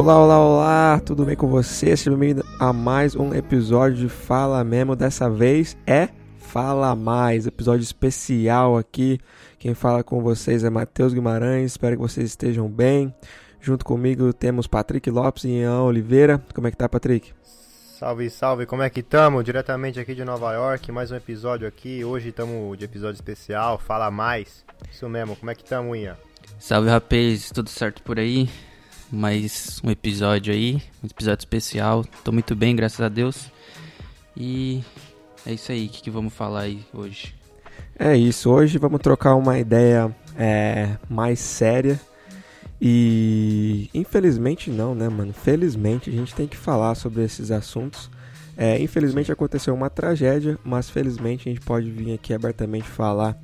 Olá, olá, olá, tudo bem com você? Seja bem-vindo a mais um episódio de Fala Mesmo. Dessa vez é Fala Mais, episódio especial aqui. Quem fala com vocês é Matheus Guimarães, espero que vocês estejam bem. Junto comigo temos Patrick Lopes e Ian Oliveira. Como é que tá, Patrick? Salve, salve, como é que estamos? Diretamente aqui de Nova York, mais um episódio aqui. Hoje estamos de episódio especial, fala mais. Isso mesmo, como é que estamos, Ian? Salve, rapaz, tudo certo por aí? Mais um episódio aí, um episódio especial. Tô muito bem, graças a Deus. E é isso aí, o que, que vamos falar aí hoje? É isso, hoje vamos trocar uma ideia é, mais séria e infelizmente não, né, mano? Felizmente a gente tem que falar sobre esses assuntos. É, infelizmente aconteceu uma tragédia, mas felizmente a gente pode vir aqui abertamente falar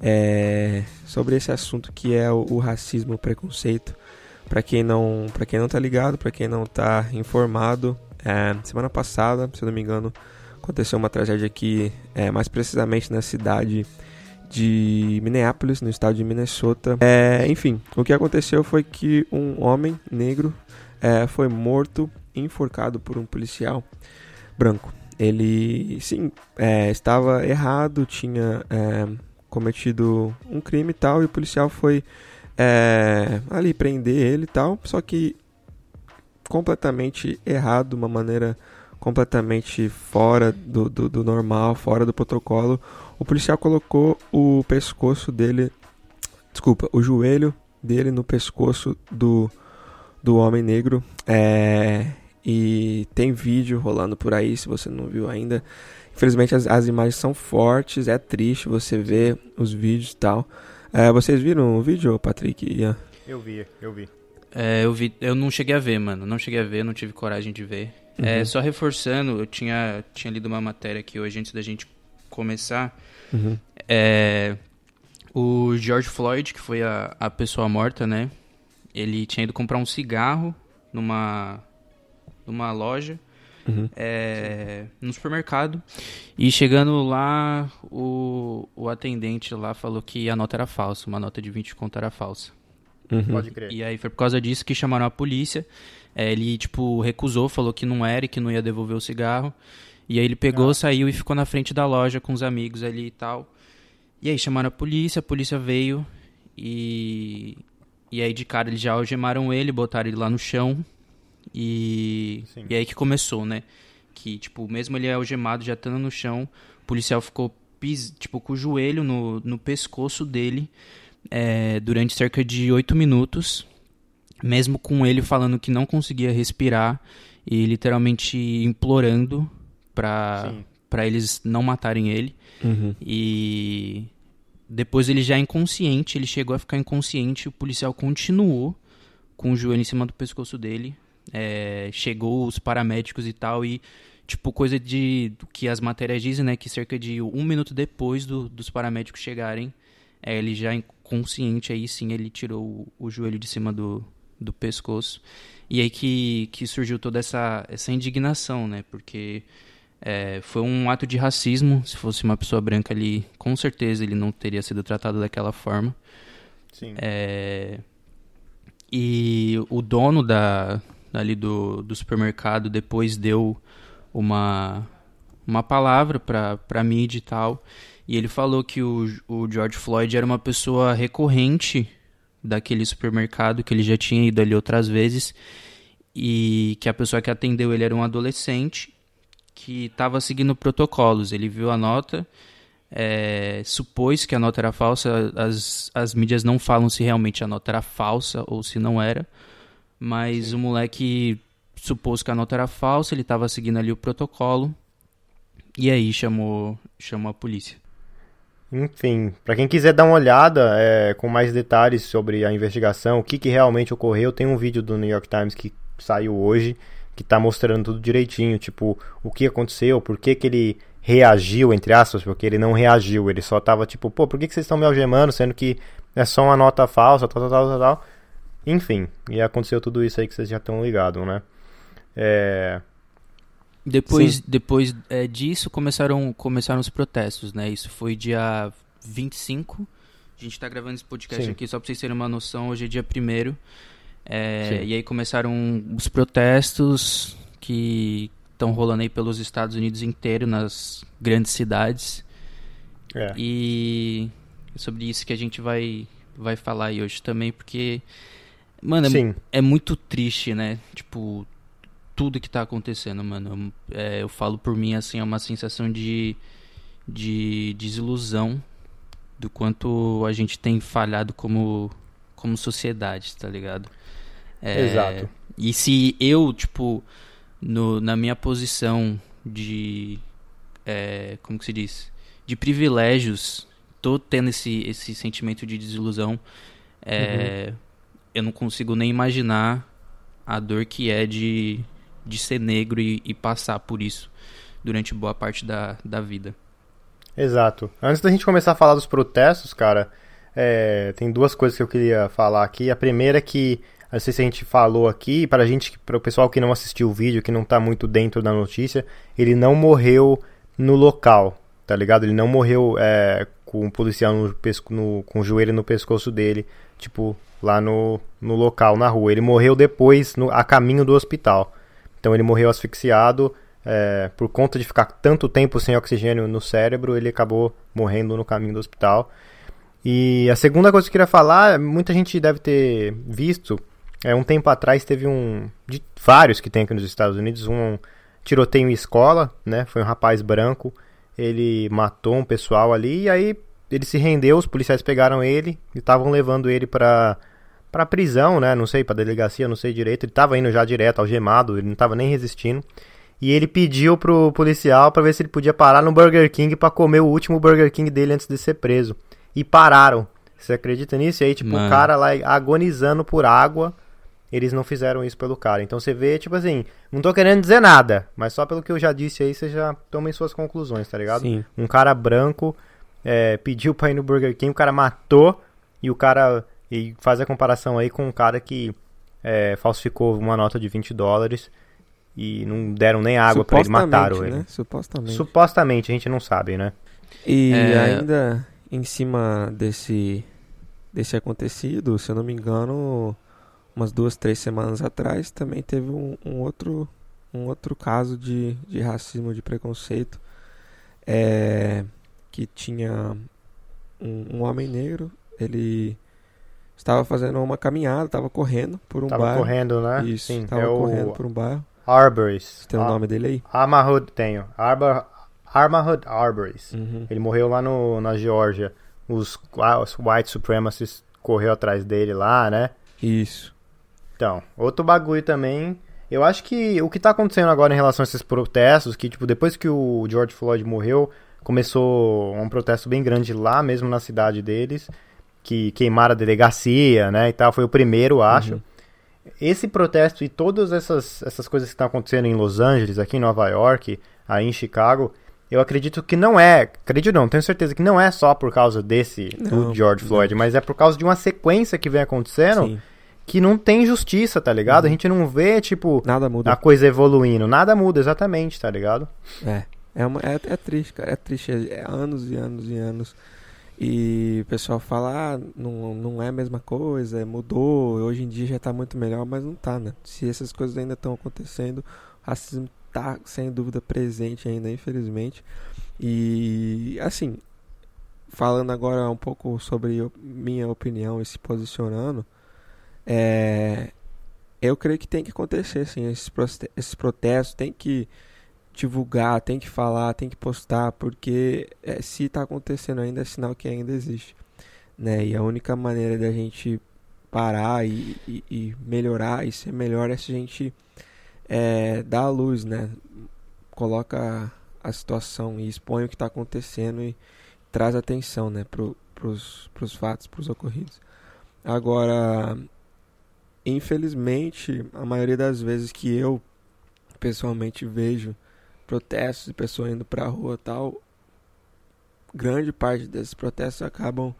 é, sobre esse assunto que é o, o racismo, o preconceito. Para quem não, para quem não tá ligado, para quem não tá informado, é, semana passada, se eu não me engano, aconteceu uma tragédia aqui, é, mais precisamente na cidade de Minneapolis, no estado de Minnesota. É, enfim, o que aconteceu foi que um homem negro é, foi morto, enforcado por um policial branco. Ele, sim, é, estava errado, tinha é, cometido um crime e tal, e o policial foi é, ali prender ele e tal, só que completamente errado, uma maneira completamente fora do, do, do normal, fora do protocolo o policial colocou o pescoço dele, desculpa, o joelho dele no pescoço do, do homem negro. É, e tem vídeo rolando por aí, se você não viu ainda. Infelizmente as, as imagens são fortes, é triste você ver os vídeos e tal. É, vocês viram o vídeo, Patrick? Ian? Eu vi, eu vi. É, eu vi, eu não cheguei a ver, mano. Não cheguei a ver, não tive coragem de ver. É, uhum. É, só reforçando, eu tinha, tinha lido uma matéria aqui hoje antes da gente começar Uhum. É, o George Floyd, que foi a, a pessoa morta, né? Ele tinha ido comprar um cigarro numa, numa loja, uhum. é, no supermercado. E chegando lá, o, o atendente lá falou que a nota era falsa, uma nota de 20 conto era falsa. Uhum. Pode crer. E aí foi por causa disso que chamaram a polícia. É, ele, tipo, recusou, falou que não era e que não ia devolver o cigarro. E aí ele pegou, ah. saiu e ficou na frente da loja com os amigos ali e tal. E aí chamaram a polícia, a polícia veio e. E aí de cara eles já algemaram ele, botaram ele lá no chão. E. Sim. E aí que começou, né? Que, tipo, mesmo ele algemado, já estando no chão, o policial ficou pis... tipo, com o joelho no, no pescoço dele é, durante cerca de oito minutos. Mesmo com ele falando que não conseguia respirar e literalmente implorando para para eles não matarem ele. Uhum. E depois ele já inconsciente, ele chegou a ficar inconsciente, o policial continuou com o joelho em cima do pescoço dele. É, chegou os paramédicos e tal, e tipo, coisa de que as matérias dizem, né? Que cerca de um minuto depois do, dos paramédicos chegarem, é, ele já inconsciente, aí sim ele tirou o, o joelho de cima do, do pescoço. E aí que, que surgiu toda essa, essa indignação, né? Porque é, foi um ato de racismo. Se fosse uma pessoa branca ali, com certeza ele não teria sido tratado daquela forma. Sim. É, e o dono da, ali do, do supermercado depois deu uma, uma palavra para mídia e tal. E ele falou que o, o George Floyd era uma pessoa recorrente daquele supermercado, que ele já tinha ido ali outras vezes. E que a pessoa que atendeu ele era um adolescente que estava seguindo protocolos. Ele viu a nota, é, supôs que a nota era falsa. As, as mídias não falam se realmente a nota era falsa ou se não era. Mas Sim. o moleque supôs que a nota era falsa, ele estava seguindo ali o protocolo. E aí chamou, chamou a polícia. Enfim, para quem quiser dar uma olhada é, com mais detalhes sobre a investigação, o que, que realmente ocorreu, tem um vídeo do New York Times que saiu hoje que tá mostrando tudo direitinho, tipo, o que aconteceu, por que que ele reagiu, entre aspas, porque ele não reagiu, ele só tava tipo, pô, por que, que vocês estão me algemando, sendo que é só uma nota falsa, tal, tal, tal, tal, tal. Enfim, e aconteceu tudo isso aí que vocês já estão ligados, né? É... Depois, depois é, disso começaram, começaram os protestos, né? Isso foi dia 25. A gente tá gravando esse podcast Sim. aqui só pra vocês terem uma noção. Hoje é dia 1 É, e aí começaram os protestos que estão rolando aí pelos Estados Unidos inteiro, nas grandes cidades. É. E é sobre isso que a gente vai, vai falar aí hoje também, porque, mano, é, é muito triste, né? Tipo, tudo que tá acontecendo, mano. É, eu falo por mim, assim, é uma sensação de, de desilusão do quanto a gente tem falhado como, como sociedade, tá ligado? É, Exato. E se eu, tipo, no, na minha posição de. é, como que se diz? De privilégios, tô tendo esse, esse sentimento de desilusão. é, Eu não consigo nem imaginar a dor que é de, de ser negro e, e passar por isso durante boa parte da, da vida. Exato. Antes da gente começar a falar dos protestos, cara, é, tem duas coisas que eu queria falar aqui. A primeira é que, não sei se a gente falou aqui, para gente, para o pessoal que não assistiu o vídeo, que não tá muito dentro da notícia, ele não morreu no local, tá ligado? Ele não morreu é, com o policial no no, com o joelho no pescoço dele, tipo, lá no, no local, na rua. Ele morreu depois, no, a caminho do hospital. Então ele morreu asfixiado, é, por conta de ficar tanto tempo sem oxigênio no cérebro, ele acabou morrendo no caminho do hospital. E a segunda coisa que eu queria falar, muita gente deve ter visto, é um tempo atrás teve um, de vários que tem aqui nos Estados Unidos, um tiroteio em escola, né? Foi um rapaz branco, ele matou um pessoal ali e aí ele se rendeu, os policiais pegaram ele e estavam levando ele para para prisão, né? Não sei, para delegacia, não sei direito. Ele tava indo já direto, algemado, ele não tava nem resistindo. E ele pediu pro policial para ver se ele podia parar no Burger King para comer o último Burger King dele antes de ser preso. E pararam. Você acredita nisso? E aí, tipo, Mano. o cara lá agonizando por água, eles não fizeram isso pelo cara. Então você vê, tipo assim, não tô querendo dizer nada, mas só pelo que eu já disse aí, você já tomem suas conclusões, tá ligado? Sim. Um cara branco é, pediu pra ir no Burger King, o cara matou e o cara. E faz a comparação aí com um cara que é, falsificou uma nota de 20 dólares e não deram nem água pra ele, mataram Supostamente, ele. né? Supostamente. Supostamente, a gente não sabe, né? E É. ainda em cima desse, desse acontecido, se eu não me engano, umas duas, três semanas atrás, também teve um, um outro, um outro caso de, de racismo, de preconceito, é, que tinha um, um homem negro, ele estava fazendo uma caminhada, estava correndo por um Tava bairro. correndo, né? Isso, estava é correndo o por um bairro. Arboris. Tem o nome dele aí? Armahud, tenho. Arbor, Armahud Arboris. Uhum. Ele morreu lá no, na Geórgia. Os, os white supremacists correu atrás dele lá, né? Isso. Então, outro bagulho também. Eu acho que o que tá acontecendo agora em relação a esses protestos, que, tipo, depois que o George Floyd morreu, começou um protesto bem grande lá mesmo na cidade deles, que queimaram a delegacia, né, e tal. Foi o primeiro, acho. Uhum. Esse protesto e todas essas, essas coisas que estão acontecendo em Los Angeles, aqui em Nova York, aí em Chicago, eu acredito que não é, acredito não, tenho certeza que não é só por causa desse, Não, do George Floyd, mas é por causa de uma sequência que vem acontecendo Sim. que não tem justiça, tá ligado? A Uhum. gente não vê, tipo, Nada muda. a coisa evoluindo. Nada muda, exatamente, tá ligado? É, é, uma, é, é triste, cara. É triste. É, é anos e anos e anos. E o pessoal fala, ah, não, não é a mesma coisa, mudou, hoje em dia já tá muito melhor, mas não tá, né? Se essas coisas ainda estão acontecendo, o racismo tá sem dúvida presente ainda, infelizmente. E assim, falando agora um pouco sobre minha opinião e se posicionando, é, eu creio que tem que acontecer, sim, esses, esses protestos, tem que divulgar, tem que falar, tem que postar, porque é, se está acontecendo ainda é sinal que ainda existe, né? E a única maneira da gente parar e, e- e melhorar e ser melhor é se a gente é, dar a luz, né? Coloca a situação e expõe o que está acontecendo e traz atenção, né? Pros, pros fatos, pros ocorridos. Agora, infelizmente, a maioria das vezes que eu pessoalmente vejo protestos de pessoas indo pra rua e tal, grande parte desses protestos acabam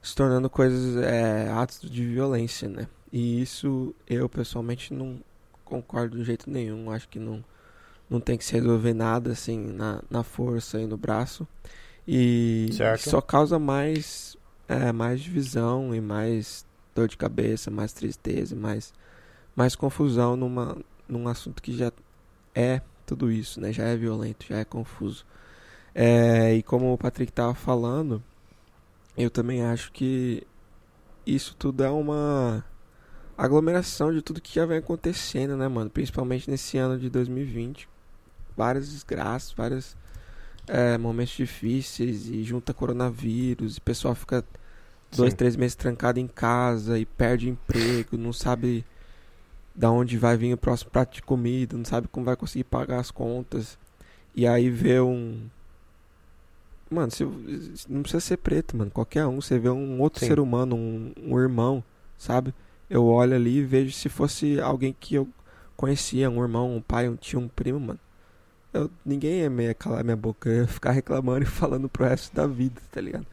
se tornando coisas, é, atos de violência, né? E isso eu pessoalmente não concordo de jeito nenhum. Acho que não, não tem que se resolver nada assim na, na força e no braço. E Certo. só causa mais, é, mais divisão e mais dor de cabeça, mais tristeza, mais, mais confusão numa, num assunto que já é tudo isso, né? Já é violento, já é confuso. É, e como o Patrick estava falando, eu também acho que isso tudo é uma aglomeração de tudo que já vem acontecendo, né, mano? Principalmente nesse ano de 2020. Várias desgraças, vários é, momentos difíceis e junta coronavírus, e o pessoal fica dois, Sim. três meses trancado em casa e perde emprego, não sabe da onde vai vir o próximo prato de comida, não sabe como vai conseguir pagar as contas. E aí vê um, Mano, se, não precisa ser preto, mano. Qualquer um. Você vê um outro Sim. ser humano, um, um irmão, sabe? Eu olho ali e vejo se fosse alguém que eu conhecia, um irmão, um pai, um tio, um primo, mano. Eu, ninguém ia me calar minha boca, eu ia ficar reclamando e falando pro resto da vida, tá ligado?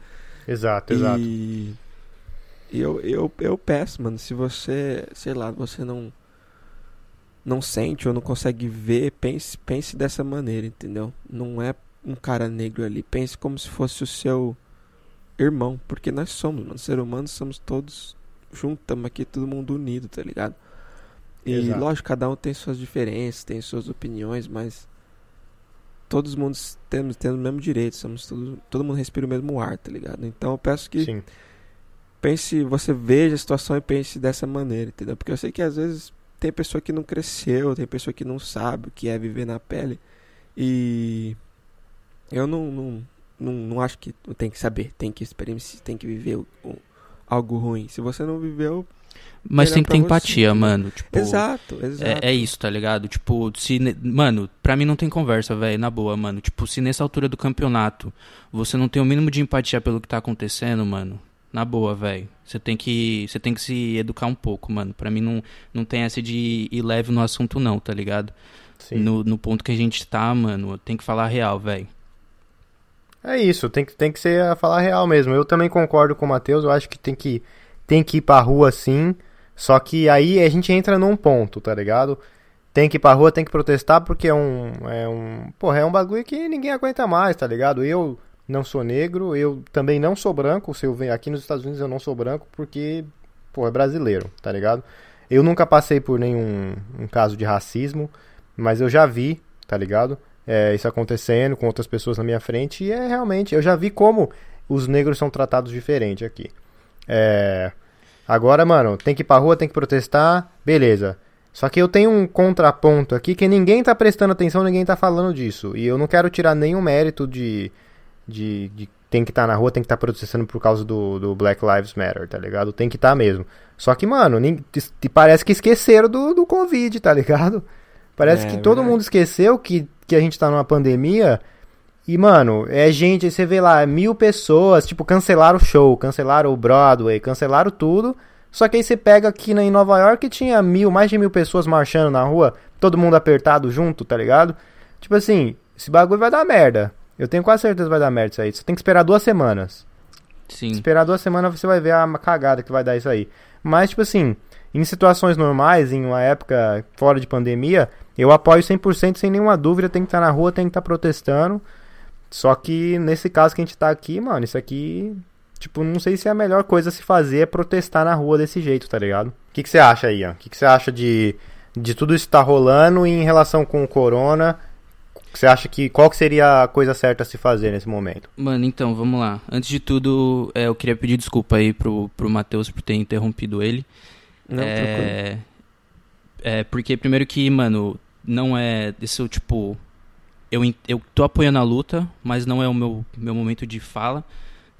Exato, e... exato. E eu, eu, eu peço, mano, se você, sei lá, você não não sente ou não consegue ver, pense, pense dessa maneira, entendeu? Não é um cara negro ali. Pense como se fosse o seu irmão. Porque nós somos, mano. Ser humanos somos todos juntos, estamos aqui todo mundo unido, tá ligado? E Exato. lógico, cada um tem suas diferenças, tem suas opiniões, mas todos mundos temos, temos o mesmo direito, somos todo, todo mundo respira o mesmo ar, tá ligado? Então eu peço que Sim. pense, você veja a situação e pense dessa maneira, entendeu? Porque eu sei que às vezes tem pessoa que não cresceu, tem pessoa que não sabe o que é viver na pele e eu não, não, não, não acho que tem que saber, tem que experienciar, tem que viver o, o, algo ruim. Se você não viveu. Mas tem que ter empatia, você. mano. Tipo, exato, exato. É, é, isso, tá ligado? Tipo, se. Mano, pra mim não tem conversa, velho, na boa, mano. Tipo, se nessa altura do campeonato você não tem o mínimo de empatia pelo que tá acontecendo, mano. Na boa, velho. Você tem que. Você tem que se educar um pouco, mano. Pra mim não, não tem essa de ir leve no assunto, não, tá ligado? Sim. No, no ponto que a gente tá, mano, tem que falar real, velho. É isso, tem que, tem que ser a falar real mesmo. Eu também concordo com o Matheus, eu acho que tem que, tem que ir pra rua sim. Só que aí a gente entra num ponto, tá ligado? Tem que ir pra rua, tem que protestar porque é um. É um. Porra, é um bagulho que ninguém aguenta mais, tá ligado? Eu não sou negro, eu também não sou branco. Se eu venho aqui nos Estados Unidos eu não sou branco porque, pô, é brasileiro, tá ligado? Eu nunca passei por nenhum um caso de racismo, mas eu já vi, tá ligado? é, isso acontecendo com outras pessoas na minha frente e é realmente, eu já vi como os negros são tratados diferente aqui. É, agora, mano, tem que ir pra rua, tem que protestar, beleza. Só que eu tenho um contraponto aqui que ninguém tá prestando atenção, ninguém tá falando disso. E eu não quero tirar nenhum mérito de, de, de tem que estar tá na rua, tem que estar tá protestando por causa do, do Black Lives Matter, tá ligado? Tem que estar tá mesmo. Só que, mano, nem, parece que esqueceram do, do Covid, tá ligado? Parece é, que todo mundo esqueceu que que a gente tá numa pandemia. E, mano, é gente, você vê lá, mil pessoas, tipo, cancelaram o show, cancelaram o Broadway, cancelaram tudo. Só que aí você pega aqui em Nova York e tinha mil, mais de mil pessoas marchando na rua, todo mundo apertado junto, tá ligado? Tipo assim, esse bagulho vai dar merda. Eu tenho quase certeza que vai dar merda isso aí. Você tem que esperar duas semanas. Sim. Esperar duas semanas você vai ver a cagada que vai dar isso aí. Mas, tipo assim, em situações normais, em uma época fora de pandemia, eu apoio 100% sem nenhuma dúvida, tem que estar na rua, tem que estar protestando. Só que nesse caso que a gente tá aqui, mano, isso aqui, tipo, não sei se é a melhor coisa a se fazer é protestar na rua desse jeito, tá ligado? O que, que você acha aí, ó? O que, que você acha de, de tudo isso que tá rolando e em relação com o corona? Você acha que qual que seria a coisa certa a se fazer nesse momento? Mano, então, vamos lá. Antes de tudo, é, eu queria pedir desculpa aí pro, pro Matheus por ter interrompido ele. Não, é, é, porque primeiro que, mano, não é. Isso, tipo. Eu, eu tô apoiando a luta, mas não é o meu, meu momento de fala.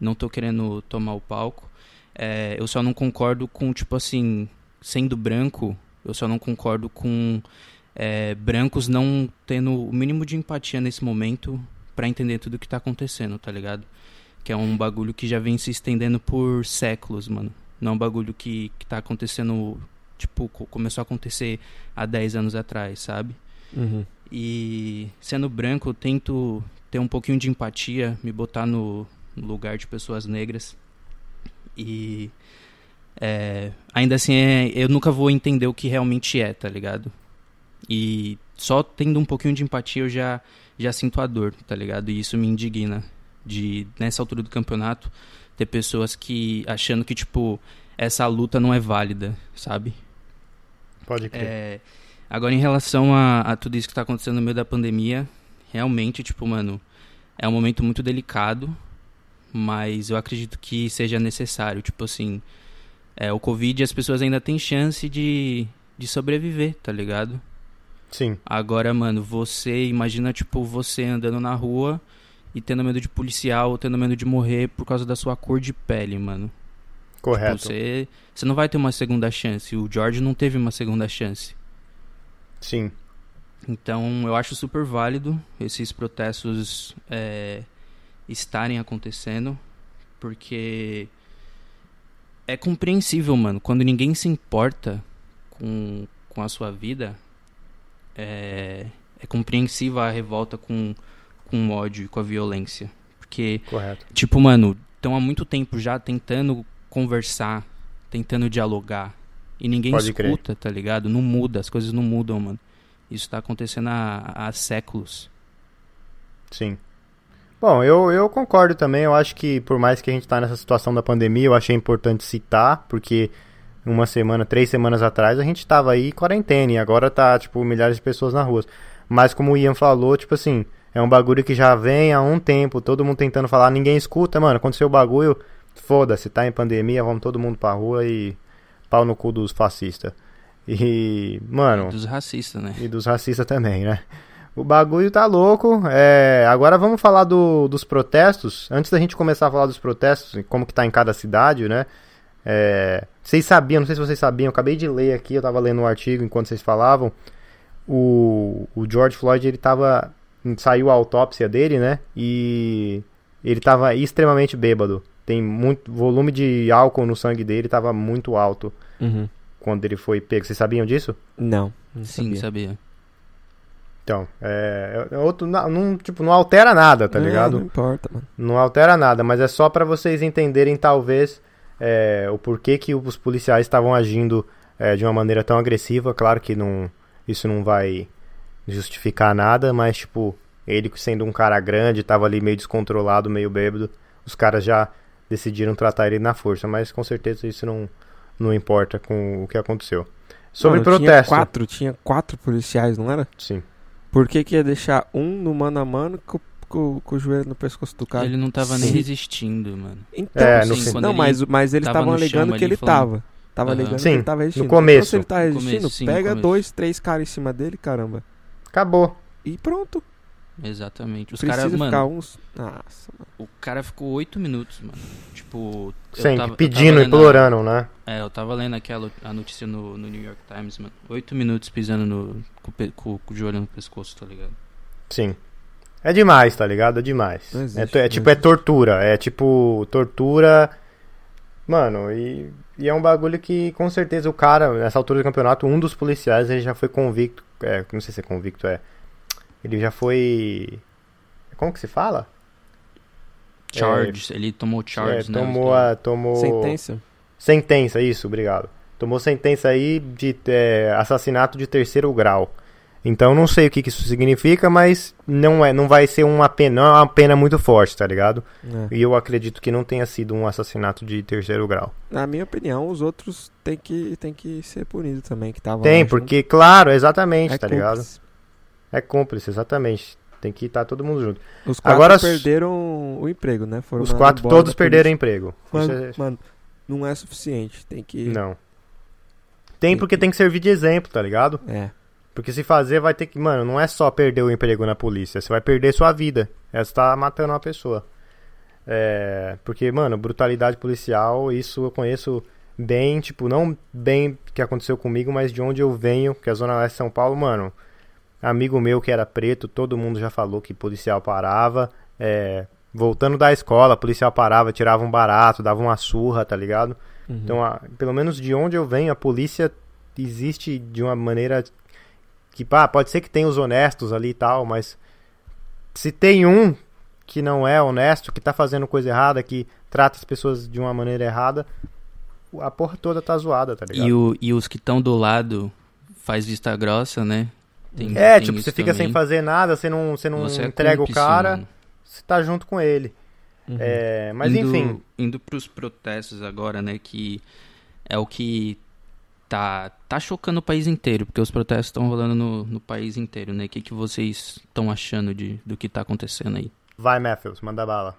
Não tô querendo tomar o palco. É, eu só não concordo com, tipo assim, sendo branco, eu só não concordo com é, brancos não tendo o mínimo de empatia nesse momento para entender tudo que tá acontecendo, tá ligado? Que é um bagulho que já vem se estendendo por séculos, mano. Não é um bagulho que, que tá acontecendo tipo, começou a acontecer há 10 anos atrás, sabe? Uhum. E sendo branco, eu tento ter um pouquinho de empatia, me botar no, lugar de pessoas negras. E é, ainda assim, é, eu nunca vou entender o que realmente é, tá ligado? E só tendo um pouquinho de empatia eu já, já sinto a dor, tá ligado? E isso me indigna de, nessa altura do campeonato, ter pessoas que achando que, tipo, essa luta não é válida, sabe? Pode crer. É, agora, em relação a, a tudo isso que tá acontecendo no meio da pandemia, realmente, tipo, mano, é um momento muito delicado, mas eu acredito que seja necessário. Tipo assim, é, o Covid as pessoas ainda têm chance de, de sobreviver, tá ligado? Sim, Agora, mano, você imagina, tipo, você andando na rua e tendo medo de policial ou tendo medo de morrer por causa da sua cor de pele, mano. correto. Tipo, você, você não vai ter uma segunda chance. O George não teve uma segunda chance. Sim, Então, eu acho super válido esses protestos é, estarem acontecendo, porque é compreensível, mano. Quando ninguém se importa com, com a sua vida, é, é compreensível a revolta com, com o ódio e com a violência. Porque correto. Tipo, mano, estão há muito tempo já tentando conversar, tentando dialogar. E ninguém Pode crer. escuta, tá ligado? Não muda, as coisas não mudam, mano. Isso tá acontecendo há, há séculos. Sim. Bom, eu, eu concordo também. Eu acho que por mais que a gente tá nessa situação da pandemia, eu achei importante citar, porque uma semana, três semanas atrás, a gente tava aí quarentena e agora tá, tipo, milhares de pessoas na rua. Mas como o Ian falou, tipo assim, é um bagulho que já vem há um tempo, todo mundo tentando falar, ninguém escuta, mano. Aconteceu o bagulho, foda-se, tá em pandemia, vamos todo mundo pra rua e pau no cu dos fascistas. E, mano. Dos racistas, né? E dos racistas também, né? O bagulho tá louco. É, agora vamos falar do- dos protestos. Antes da gente começar a falar dos protestos, e como que tá em cada cidade, né? É, vocês sabiam, não sei se vocês sabiam, eu acabei de ler aqui, eu tava lendo um artigo enquanto vocês falavam. O, o George Floyd, ele tava. Saiu a autópsia dele, né? E ele tava extremamente bêbado. Tem muito volume de álcool no sangue dele, tava muito alto Uhum. quando ele foi pego. Vocês sabiam disso? Não, não Sim, sabia. sabia. Então, é, é outro, não, não, tipo, não altera nada, tá É, ligado? não importa, mano. Não altera nada, mas é só pra vocês entenderem, talvez, é, o porquê que os policiais estavam agindo é, de uma maneira tão agressiva. Claro que não, isso não vai justificar nada, mas, tipo, ele sendo um cara grande, tava ali meio descontrolado, meio bêbado, os caras já decidiram tratar ele na força, mas com certeza isso não, não importa com o que aconteceu. Sobre Mano, Tinha protesto. quatro, tinha quatro policiais, não era? Sim. Por que, que ia deixar um no mano a mano com, com- o joelho no pescoço do cara? Ele não tava nem Sim. resistindo, mano. Então, É, no fim- não, ele mas, mas eles tava estavam no chão alegando que ele falando- tava. Tava Aham. alegando Sim, que ele tava resistindo. começo. Então, se ele tá No resistindo, começo, sim, no pega dois, três caras em cima dele, caramba. Acabou. E pronto. Exatamente. Os caras, mano, uns... Nossa, mano. o cara ficou oito minutos, mano. Tipo, eu Sempre tava- eu pedindo, a- implorando, né? É, eu tava lendo aquela a notícia no, no New York Times, mano. Oito minutos pisando no, com, com- com o joelho no pescoço, tá ligado? Sim. É demais, tá ligado? É demais. Existe, é, é não tipo, é tortura. É tipo, tortura. Mano, e, e é um bagulho que com certeza o cara, nessa altura do campeonato, um dos policiais, ele já foi convicto. É, não sei se é convicto, é. Ele já foi. Como que se fala? Charge, ele tomou É, charge, né? tomou a. Tomou... Sentença. Sentença, isso, obrigado. Tomou sentença aí de é, assassinato de terceiro grau. Então não sei o que, que isso significa, mas não é, não vai ser uma pena, não é uma pena muito forte, tá ligado? É. E eu acredito que não tenha sido um assassinato de terceiro grau. Na minha opinião, os outros têm que, têm que ser punidos também, que estavam Tem, porque, claro, exatamente, junto. tá É ligado? cúmplice. É cúmplice, exatamente. Tem que estar todo mundo junto. Os quatro Agora, perderam o emprego, né? Foram Os quatro todos perderam polícia. emprego. Mano, é- mano, não é suficiente. Tem que... Não. Tem porque tem que servir de exemplo, tá ligado? É. Porque se fazer, vai ter que. Mano, não é só perder o emprego na polícia. Você vai perder sua vida. É você tá matando uma pessoa. É. Porque, mano, brutalidade policial, isso eu conheço bem, tipo, não bem que aconteceu comigo, mas de onde eu venho, que é a Zona Leste de São Paulo, mano. Amigo meu que era preto, todo mundo já falou que policial parava. É. Voltando da escola, policial parava, tirava um barato, dava uma surra, tá ligado? Uhum. Então, a- pelo menos de onde eu venho, a polícia existe de uma maneira que, pá, pode ser que tenha os honestos ali e tal, mas se tem um que não é honesto, que tá fazendo coisa errada, que trata as pessoas de uma maneira errada, a porra toda tá zoada, tá ligado? E, o, e os que estão do lado faz vista grossa, né? Tem- É, tem tipo, você fica também. sem fazer nada, você não, você não Você é entrega cúmplice, o cara, mano. você tá junto com ele. Uhum. É, mas indo, enfim, Indo pros protestos agora, né? Que é o que tá, tá chocando o país inteiro, porque os protestos estão rolando no, no país inteiro, né? O que, que vocês estão achando de, do que tá acontecendo aí? Vai, Matthews, manda bala.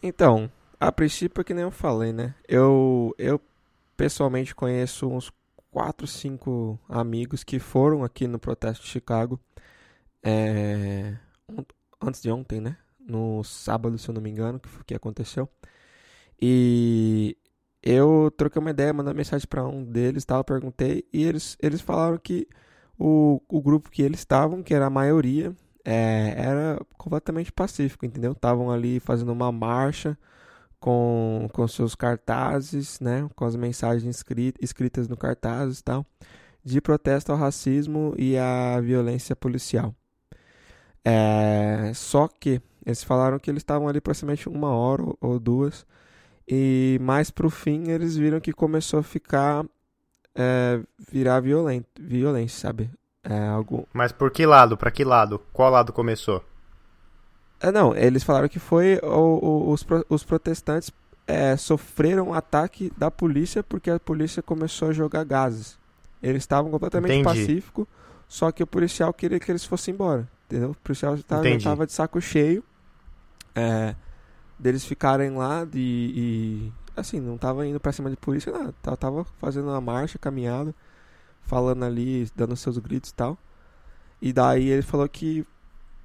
Então, a princípio é que nem eu falei, né? Eu, eu pessoalmente conheço uns 4, 5 amigos que foram aqui no protesto de Chicago é, antes de ontem, né? No sábado, se eu não me engano, que, que aconteceu. E eu troquei uma ideia, mandei uma mensagem para um deles, tal, perguntei, e eles, eles falaram que o, o grupo que eles estavam, que era a maioria, é, era completamente pacífico, entendeu? Estavam ali fazendo uma marcha com, com seus cartazes, né? Com as mensagens escritas, escritas no cartaz e tal, de protesto ao racismo e à violência policial. É, só que eles falaram que eles estavam ali aproximadamente uma hora ou duas e mais pro fim eles viram que começou a ficar é, virar violento, violência, sabe? É, algo... Mas por que lado? Para que lado? Qual lado começou? É, não, eles falaram que foi o, o, os, os protestantes é, sofreram ataque da polícia porque a polícia começou a jogar gases. Eles estavam completamente pacíficos, só que o policial queria que eles fossem embora, entendeu? O policial estava de saco cheio. É, deles ficarem lá de, e assim, não tava indo pra cima de polícia, nada. Tava fazendo uma marcha, caminhada, falando ali, dando seus gritos e tal. E daí ele falou que,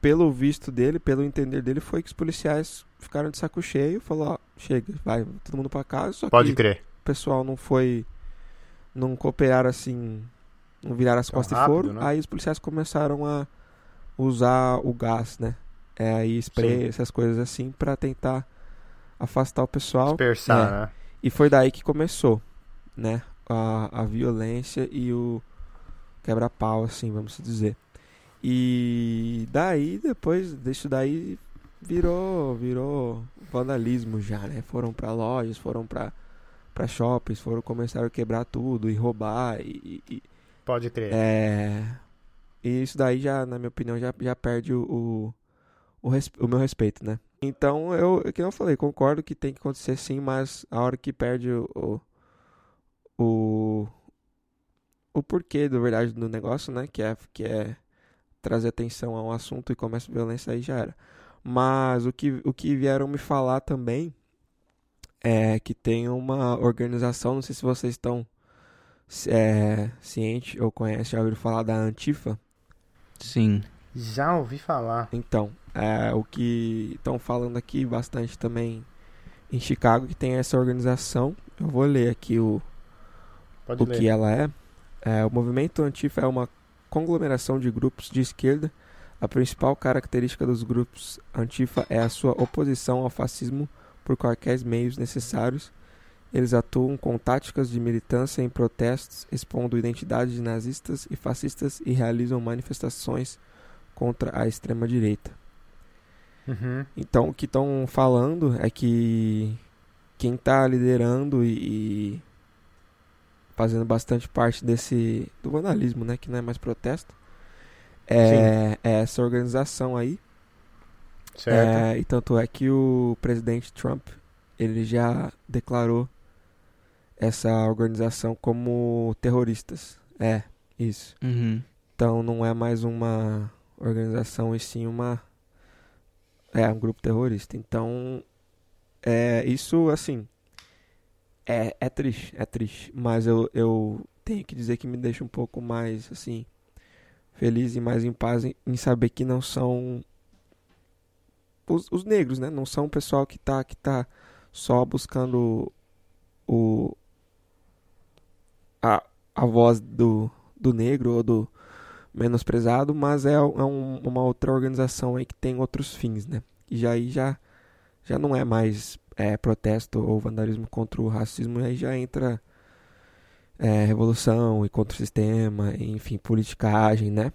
pelo visto dele, pelo entender dele, foi que os policiais ficaram de saco cheio, falou, ó, chega, vai, todo mundo pra casa. Só Pode que crer. O pessoal não foi, não cooperaram assim, não viraram as costas rápido, e foram. Né? Aí os policiais começaram a usar o gás, né? É, aí spray, Sim. essas coisas assim, para tentar afastar o pessoal. Dispersar, é. né? E foi daí que começou, né? A, a violência e o quebra-pau, assim, vamos dizer. E daí, depois disso daí, virou, virou vandalismo já, né? Foram para lojas, foram para para shoppings, foram começaram a quebrar tudo e roubar e, e pode crer. É, e isso daí já, na minha opinião, já, já perde o, o o, o meu respeito, né? Então, eu, que eu falei, concordo que tem que acontecer sim, mas a hora que perde o, o, o porquê, da verdade, do negócio, né? Que é, que é trazer atenção a um assunto e começa a violência, aí já era. Mas o que, o que vieram me falar também é que tem uma organização, não sei se vocês estão é, cientes ou conhecem, já ouviram falar da Antifa? Sim. Já ouvi falar. Então, é, o que estão falando aqui bastante também em Chicago, que tem essa organização. Eu vou ler aqui o, o que ela é. é. O movimento Antifa é uma conglomeração de grupos de esquerda. A principal característica dos grupos Antifa é a sua oposição ao fascismo por quaisquer meios necessários. Eles atuam com táticas de militância em protestos, expondo identidades de nazistas e fascistas e realizam manifestações contra a extrema-direita. Uhum. Então, o que estão falando é que quem está liderando e, e, fazendo bastante parte desse do vandalismo, né, que não é mais protesto, é, é essa organização aí. Certo. É, e tanto é que o presidente Trump ele já declarou essa organização como terroristas. É, isso. Uhum. Então não é mais uma organização e sim uma é um grupo terrorista. Então é isso assim é, é triste, é triste, mas eu, eu tenho que dizer que me deixa um pouco mais assim feliz e mais em paz em, em saber que não são os, os, negros, né? Não são o pessoal que tá que tá só buscando o a, a voz do, do negro ou do menosprezado, mas é, é um, uma outra organização aí que tem outros fins, né? E já aí já, já não é mais é, protesto ou vandalismo contra o racismo, aí já entra é, revolução e contra o sistema, enfim, politicagem, né?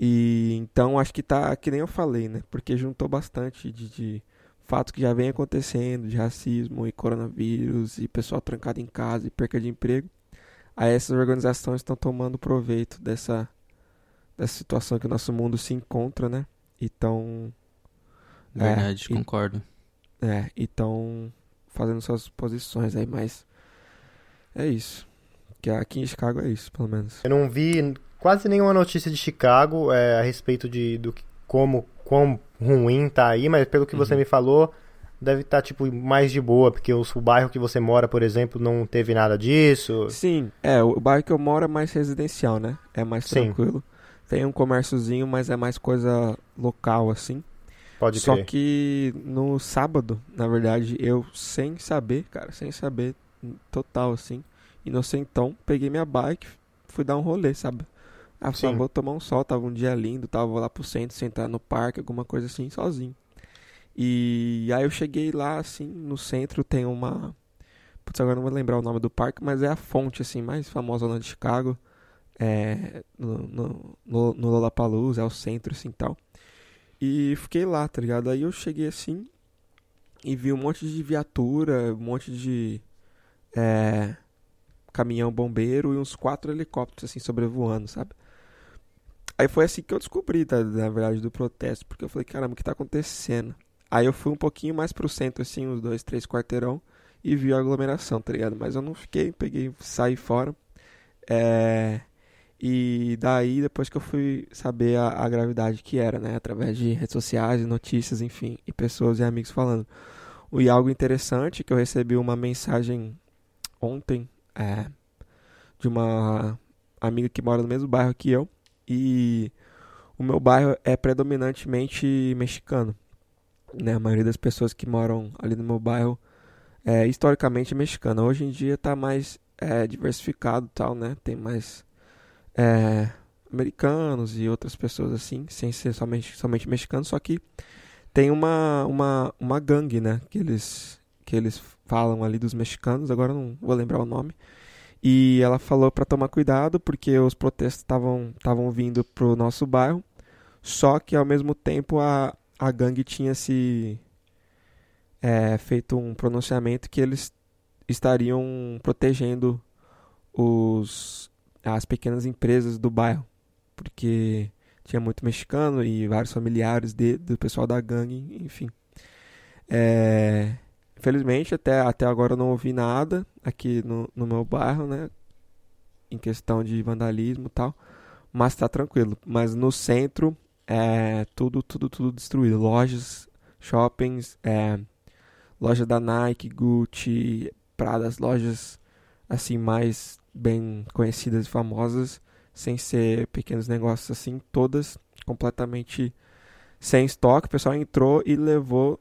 E então acho que tá, que nem eu falei, né? Porque juntou bastante de, de fatos que já vem acontecendo, de racismo e coronavírus, e pessoal trancado em casa e perca de emprego. Aí essas organizações estão tomando proveito dessa dessa situação que o nosso mundo se encontra, né? Então. Verdade, é, concordo. E, é, e estão fazendo suas posições aí, mas. É isso. Que aqui em Chicago é isso, pelo menos. Eu não vi quase nenhuma notícia de Chicago é, a respeito de do que- como quão ruim tá aí, mas pelo que você Uhum. me falou, deve estar tipo mais de boa, porque o, o bairro que você mora, por exemplo, não teve nada disso. Sim, é, o bairro que eu moro é mais residencial, né? É mais Sim. tranquilo. Tem um comérciozinho, mas é mais coisa local, assim. Pode Só crer. que no sábado, na verdade, eu sem saber, cara, sem saber, total assim, inocentão, peguei minha bike, fui dar um rolê, sabe? Ah, vou tomar um sol, tava um dia lindo, tava vou lá pro centro, sentar no parque, alguma coisa assim, sozinho. E aí eu cheguei lá, assim, no centro tem uma. Putz, agora não vou lembrar o nome do parque, mas é a fonte, assim, mais famosa lá de Chicago. É. No, no, no, Lollapalooza, é o centro, assim tal. E fiquei lá, tá ligado? Aí eu cheguei assim e vi um monte de viatura, um monte de é, caminhão bombeiro e uns quatro helicópteros assim sobrevoando, sabe? Aí foi assim que eu descobri, tá, na verdade, do protesto, porque eu falei, caramba, o que tá acontecendo? Aí eu fui um pouquinho mais pro centro, assim, uns dois, três quarteirão, e vi a aglomeração, tá ligado? Mas eu não fiquei, peguei, saí fora. É... E daí, depois que eu fui saber a, a gravidade que era, né? Através de redes sociais, notícias, enfim, e pessoas e amigos falando. E algo interessante que eu recebi uma mensagem ontem é, de uma amiga que mora no mesmo bairro que eu. E o meu bairro é predominantemente mexicano. Né? A maioria das pessoas que moram ali no meu bairro é historicamente mexicana. Hoje em dia está mais é, diversificado tal, né? Tem mais é, americanos e outras pessoas assim, sem ser somente, somente mexicanos, só que tem uma, uma, uma gangue, né? Que eles, que eles falam ali dos mexicanos, agora não vou lembrar o nome. E ela falou para tomar cuidado porque os protestos estavam vindo pro nosso bairro, só que ao mesmo tempo a, a gangue tinha se é, feito um pronunciamento que eles estariam protegendo os as pequenas empresas do bairro, porque tinha muito mexicano e vários familiares de, do pessoal da gangue, enfim. É, infelizmente, até, até agora eu não ouvi nada aqui no, no meu bairro, né? Em questão de vandalismo e tal. Mas tá tranquilo. Mas no centro, é tudo, tudo, tudo destruído. Lojas, shoppings, é, loja da Nike, Gucci, Prada, as lojas assim mais bem conhecidas e famosas, sem ser pequenos negócios assim, todas completamente sem estoque. O pessoal entrou e levou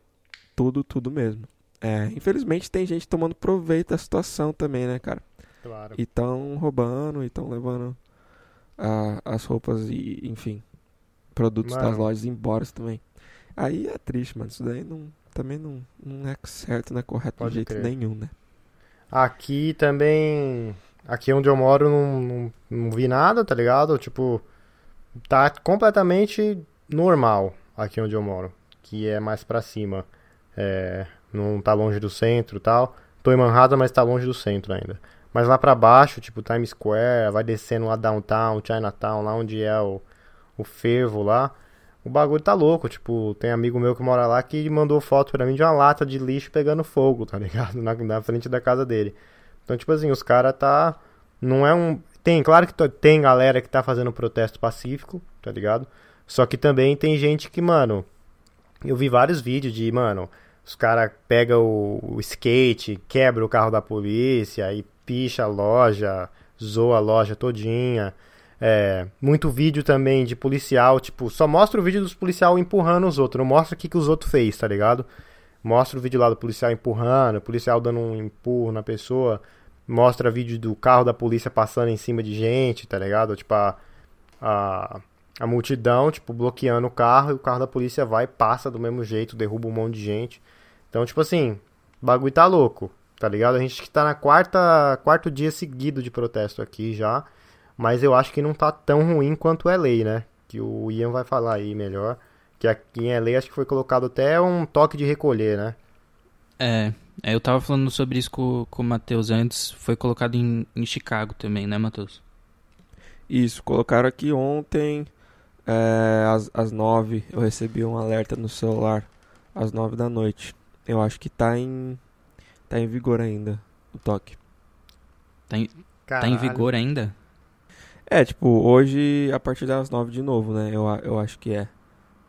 tudo, tudo mesmo. É, infelizmente tem gente tomando proveito da situação também, né, cara? Claro. E estão roubando, e estão levando a- as roupas e, enfim, produtos Mano. das lojas embora também. Aí é triste, mano. Isso daí não, também não, não é certo, não é correto Pode de jeito crer. nenhum, né? Aqui também. Aqui onde eu moro não, não, não vi nada, tá ligado? Tipo, tá completamente normal aqui onde eu moro. Que é mais pra cima. É, não tá longe do centro tal. Tô em Manhattan, mas tá longe do centro ainda. Mas lá pra baixo, tipo Times Square, vai descendo lá downtown, Chinatown, lá onde é o, o fervo lá. O bagulho tá louco, tipo, tem amigo meu que mora lá que mandou foto pra mim de uma lata de lixo pegando fogo, tá ligado? Na, na frente da casa dele. Então, tipo assim, os caras tá. Não é um. Tem, claro que tem galera que tá fazendo protesto pacífico, tá ligado? Só que também tem gente que, mano. Eu vi vários vídeos de, mano, os caras pegam o, o skate, quebra o carro da polícia e picha a loja, zoa a loja todinha. É, muito vídeo também de policial, tipo, só mostra o vídeo dos policial empurrando os outros, não mostra o que, que os outros fez, tá ligado? Mostra o vídeo lá do policial empurrando, o policial dando um empurro na pessoa, mostra vídeo do carro da polícia passando em cima de gente, tá ligado? Tipo, a, a, a multidão, tipo, bloqueando o carro e o carro da polícia vai passa do mesmo jeito, derruba um monte de gente. Então, tipo assim, o bagulho tá louco, tá ligado? A gente que tá na quarta, quarto dia seguido de protesto aqui já, mas eu acho que não tá tão ruim quanto é lei, né? Que o Ian vai falar aí melhor. Que aqui em LA acho que foi colocado até um toque de recolher, né? É, é, eu tava falando sobre isso com, com o Matheus antes, foi colocado em, em Chicago também, né, Matheus? Isso, colocaram aqui ontem, é, às, às 9, eu recebi um alerta no celular, às 9 da noite. Eu acho que tá em, tá em vigor ainda, o toque. Tá em, tá em vigor ainda? É, tipo, hoje a partir das nove de novo, né? Eu, eu acho que é.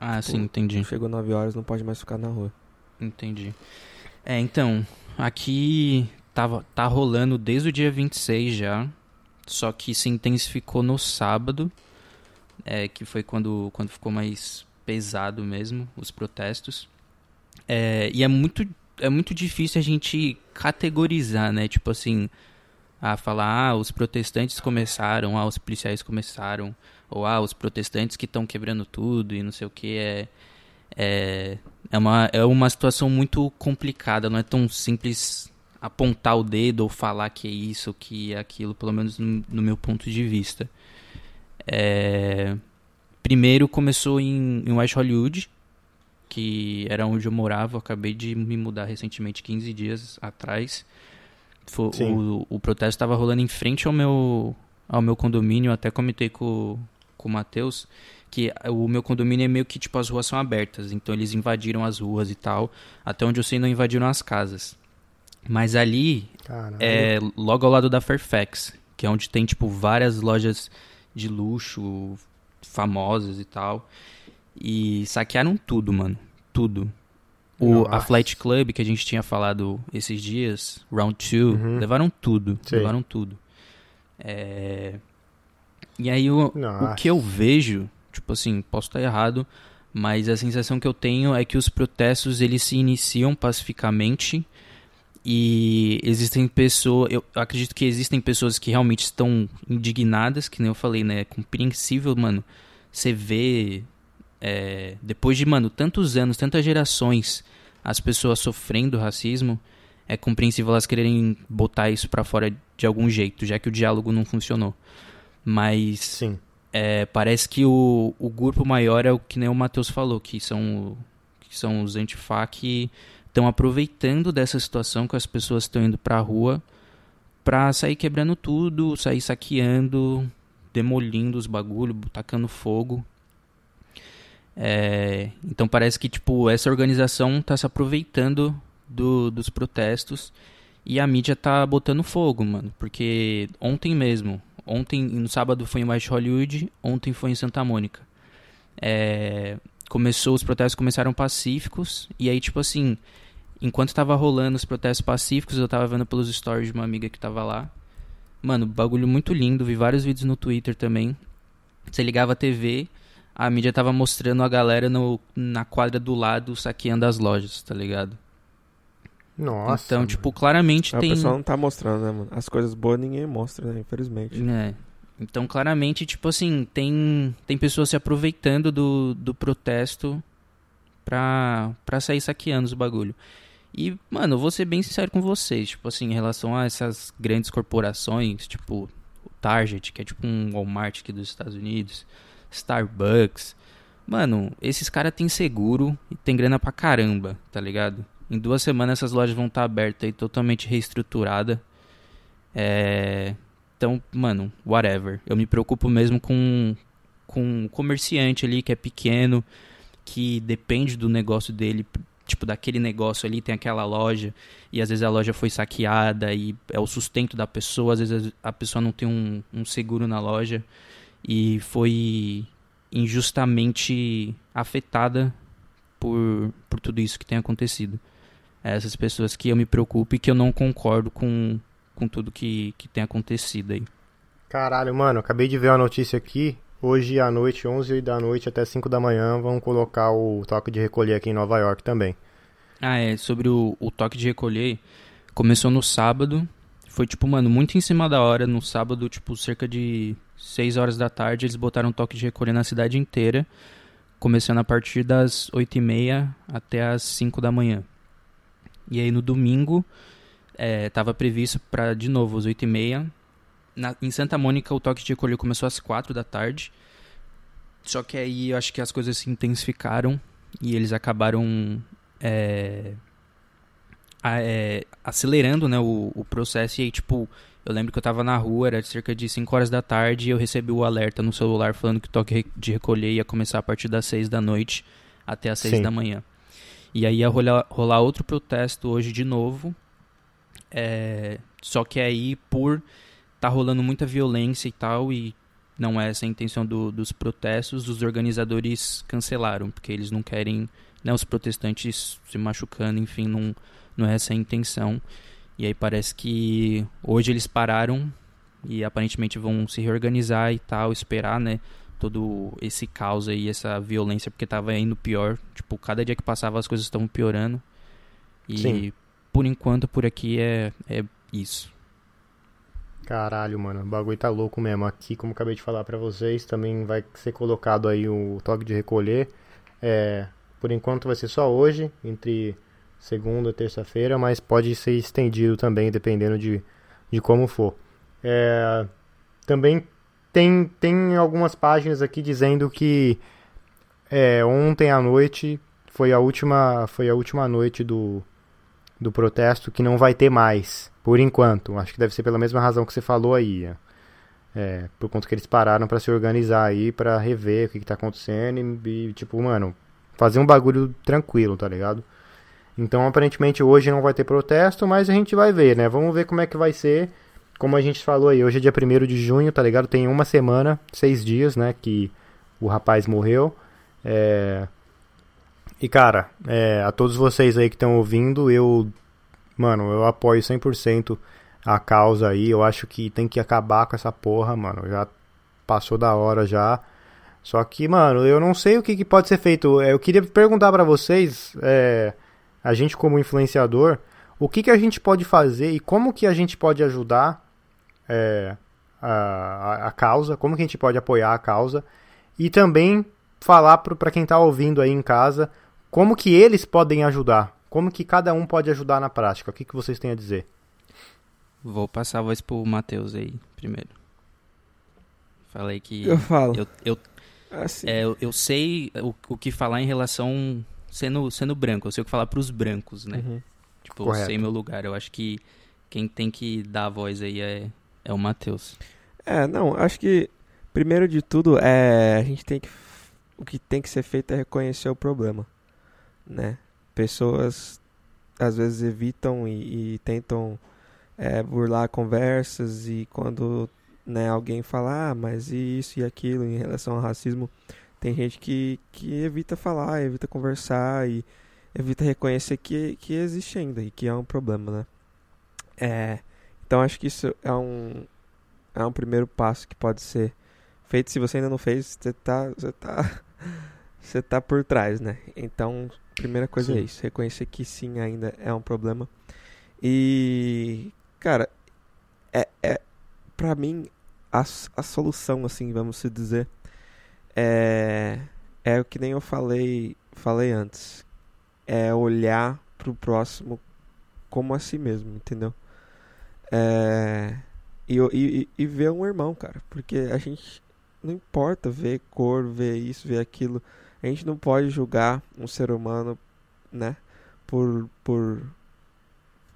Ah, tipo, sim, entendi. Chegou nove horas, não pode mais ficar na rua. Entendi. É, então, aqui tava, tá rolando desde o dia 26 já. Só que se intensificou no sábado. É, que foi quando, quando ficou mais pesado mesmo, os protestos. É, e é muito, é muito difícil a gente categorizar, né? Tipo assim, a falar, ah, os protestantes começaram, ah, os policiais começaram, ou ah, os protestantes que estão quebrando tudo e não sei o que. É, é, é, uma, é uma situação muito complicada, não é tão simples apontar o dedo ou falar que é isso, que é aquilo, pelo menos no, no meu ponto de vista. É, primeiro começou em, em West Hollywood, que era onde eu morava, eu acabei de me mudar recentemente, 15 dias atrás. Foi, o, o protesto estava rolando em frente ao meu, ao meu condomínio, até comentei com, com o Matheus, que o meu condomínio é meio que tipo as ruas são abertas, então eles invadiram as ruas e tal, até onde eu sei não invadiram as casas. Mas ali é logo ao lado da Fairfax, que é onde tem tipo várias lojas de luxo famosas e tal. E saquearam tudo, mano. Tudo. O, a Flight Club que a gente tinha falado esses dias, Round 2, uhum. levaram tudo. Sim. Levaram tudo. É... E aí o, o que eu vejo, tipo assim, posso estar errado, mas a sensação que eu tenho é que os protestos eles se iniciam pacificamente e existem pessoas, eu acredito que existem pessoas que realmente estão indignadas, que nem eu falei, né? É compreensível, mano. Você vê é, depois de, mano, tantos anos, tantas gerações, as pessoas sofrendo racismo, é compreensível elas quererem botar isso para fora de algum jeito, já que o diálogo não funcionou. Mas Sim. É, parece que o, o grupo maior é o que nem o Matheus falou, que são, que são os antifa que estão aproveitando dessa situação que as pessoas estão indo pra rua pra sair quebrando tudo, sair saqueando, demolindo os bagulhos, tacando fogo. É, então parece que tipo essa organização está se aproveitando do, dos protestos e a mídia tá botando fogo, mano. Porque ontem mesmo, ontem no sábado foi em West Hollywood, ontem foi em Santa Mônica. É, começou os protestos começaram pacíficos e aí tipo assim, enquanto tava rolando os protestos pacíficos, eu tava vendo pelos stories de uma amiga que tava lá. Mano, bagulho muito lindo, vi vários vídeos no Twitter também. Você ligava a TV, a mídia tava mostrando a galera no, na quadra do lado saqueando as lojas, tá ligado? Nossa. Então, mano. tipo, claramente a tem. A pessoa não tá mostrando, né, mano? As coisas boas ninguém mostra, né? Infelizmente. É. Então, claramente, tipo assim, tem, tem pessoas se aproveitando do, do protesto pra, pra sair saqueando os bagulho. E, mano, eu vou ser bem sincero com vocês, tipo assim, em relação a essas grandes corporações, tipo o Target, que é tipo um Walmart aqui dos Estados Unidos, Starbucks. Mano, esses caras têm seguro e tem grana pra caramba, tá ligado? Em duas semanas essas lojas vão estar tá abertas e totalmente reestruturadas. É... Então, mano, whatever. Eu me preocupo mesmo com, com um comerciante ali que é pequeno, que depende do negócio dele, tipo, daquele negócio ali, tem aquela loja, e às vezes a loja foi saqueada e é o sustento da pessoa, às vezes a pessoa não tem um, um seguro na loja e foi injustamente afetada por, por tudo isso que tem acontecido. É essas pessoas que eu me preocupo e que eu não concordo com, com tudo que, que tem acontecido aí. Caralho, mano, acabei de ver uma notícia aqui. Hoje à noite, 11 da noite até 5 da manhã, vão colocar o toque de recolher aqui em Nova York também. Ah, é. Sobre o, o toque de recolher, começou no sábado. Foi, tipo, mano, muito em cima da hora. No sábado, tipo, cerca de 6 horas da tarde, eles botaram toque de recolher na cidade inteira, começando a partir das 8 e meia até as 5 da manhã. E aí no domingo, é, previsto para, de novo, às 8 e meia. Na, em Santa Mônica, o toque de recolher começou às 4 da tarde. Só que aí eu acho que as coisas se intensificaram e eles acabaram é, é, acelerando né, o, o processo. E aí, tipo, eu lembro que eu tava na rua, era cerca de 5 horas da tarde, e eu recebi o alerta no celular falando que o toque de recolher ia começar a partir das 6 da noite até as 6 Sim. da manhã. E aí ia rolar, rolar outro protesto hoje de novo. É, só que aí por tá rolando muita violência e tal, e não é essa a intenção do, dos protestos, os organizadores cancelaram, porque eles não querem né, os protestantes se machucando, enfim, não, não é essa a intenção. E aí parece que hoje eles pararam e aparentemente vão se reorganizar e tal, esperar, né, todo esse caos aí, essa violência, porque tava indo pior. Tipo, cada dia que passava as coisas estavam piorando. E Sim. por enquanto por aqui é, é isso. Caralho, mano, o bagulho tá louco mesmo. Aqui, como acabei de falar para vocês, também vai ser colocado aí o toque de recolher. É, por enquanto vai ser só hoje, entre segunda terça-feira, mas pode ser estendido também, dependendo de, de como for. É, também tem, tem algumas páginas aqui dizendo que é, ontem à noite foi a última, foi a última noite do, do protesto que não vai ter mais, por enquanto. Acho que deve ser pela mesma razão que você falou aí. É, por conta que eles pararam para se organizar aí, para rever o que, que tá acontecendo e, e, tipo, mano, fazer um bagulho tranquilo, tá ligado? Então, aparentemente hoje não vai ter protesto, mas a gente vai ver, né? Vamos ver como é que vai ser. Como a gente falou aí, hoje é dia 1 de junho, tá ligado? Tem uma semana, seis dias, né? Que o rapaz morreu. É... E, cara, é, a todos vocês aí que estão ouvindo, eu, mano, eu apoio 100% a causa aí. Eu acho que tem que acabar com essa porra, mano. Já passou da hora já. Só que, mano, eu não sei o que, que pode ser feito. É, eu queria perguntar para vocês, é, a gente como influenciador, o que, que a gente pode fazer e como que a gente pode ajudar é, a, a causa, como que a gente pode apoiar a causa e também falar para quem está ouvindo aí em casa como que eles podem ajudar, como que cada um pode ajudar na prática. O que, que vocês têm a dizer? Vou passar a voz pro Matheus aí primeiro. Falei que. Eu falo. Eu, eu, Assim. É, eu, eu, sei o, o que falar em relação sendo, sendo branco, eu sei o que falar pros brancos, né? Uhum. Tipo, Correto. eu sei meu lugar. Eu acho que quem tem que dar a voz aí é, é o Matheus. É, não, acho que primeiro de tudo é a gente tem que o que tem que ser feito é reconhecer o problema, né? Pessoas às vezes evitam e, e tentam é, burlar conversas e quando né, alguém falar, ah, mas isso e aquilo em relação ao racismo, tem gente que, que evita falar, evita conversar e evita reconhecer que, que existe ainda e que é um problema, né? É, então acho que isso é um, é um primeiro passo que pode ser feito. Se você ainda não fez, você tá, você tá, você tá por trás, né? Então, primeira coisa é sim. é isso, reconhecer que sim, ainda é um problema. E, cara, é, é, pra mim, a, a solução, assim, vamos se dizer, é, é o que nem eu falei, falei antes. É olhar pro próximo como a si mesmo, entendeu? É, e, e, e ver um irmão, cara. Porque a gente não importa ver cor, ver isso, ver aquilo. A gente não pode julgar um ser humano, né? Por, por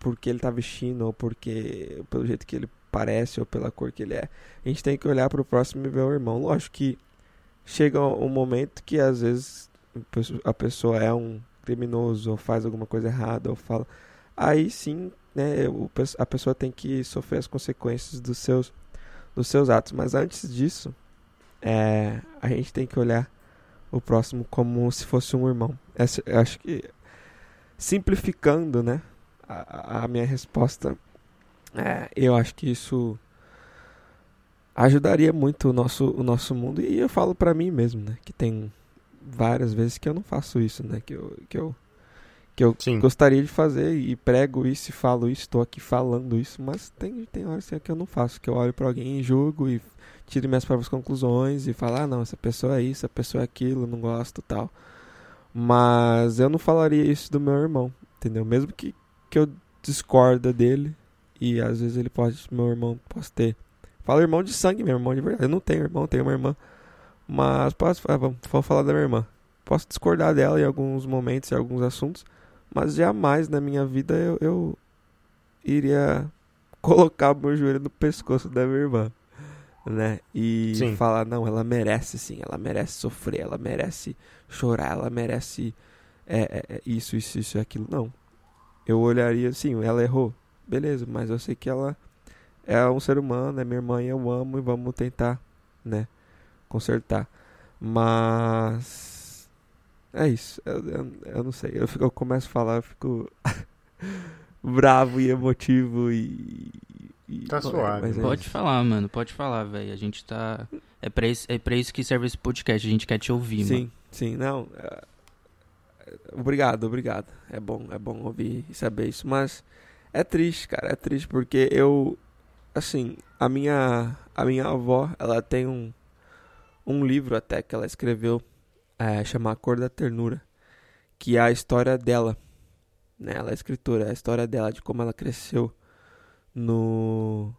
porque ele tá vestindo ou porque pelo jeito que ele parece ou pela cor que ele é. A gente tem que olhar para o próximo e ver o irmão. Lógico que chega um momento que às vezes a pessoa é um criminoso ou faz alguma coisa errada ou fala. Aí sim, né, a pessoa tem que sofrer as consequências dos seus, dos seus atos. Mas antes disso, é, a gente tem que olhar o próximo como se fosse um irmão. Essa, acho que simplificando, né, a, a minha resposta é, eu acho que isso ajudaria muito o nosso, o nosso mundo. E eu falo para mim mesmo, né? Que tem várias vezes que eu não faço isso, né? Que eu, que eu, que eu gostaria de fazer e prego isso e falo isso, estou aqui falando isso, mas tem, tem horas que eu não faço, que eu olho para alguém e julgo e tiro minhas próprias conclusões e falo, ah não, essa pessoa é isso, essa pessoa é aquilo, não gosto tal. Mas eu não falaria isso do meu irmão, entendeu? Mesmo que, que eu discorda dele, e às vezes ele pode, meu irmão, posso ter. Fala irmão de sangue, meu irmão de verdade. Eu não tenho irmão, tenho uma irmã. Mas posso, ah, vamos, vamos falar da minha irmã. Posso discordar dela em alguns momentos, em alguns assuntos. Mas jamais na minha vida eu, eu iria colocar meu joelho no pescoço da minha irmã. Né? E sim. falar, não, ela merece sim, ela merece sofrer, ela merece chorar, ela merece é, é, é isso, isso, isso e aquilo. Não. Eu olharia assim, ela errou beleza, mas eu sei que ela é um ser humano, é minha irmã e eu amo e vamos tentar, né, consertar. Mas é isso. Eu, eu, eu não sei. Eu, fico, eu começo a falar, eu fico bravo e emotivo e. e Tá suave. mas é Pode isso. falar, mano, pode falar, velho. A gente tá. É pra, isso, é pra isso que serve esse podcast. A gente quer te ouvir, Sim, mano. sim, não. é, Obrigado, obrigado. É bom, é bom ouvir e saber isso, mas é triste, cara, é triste porque eu assim, a minha a minha avó, ela tem um um livro até que ela escreveu, é, chama A Cor da Ternura, que é a história dela, né? Ela é escritora, é a história dela de como ela cresceu no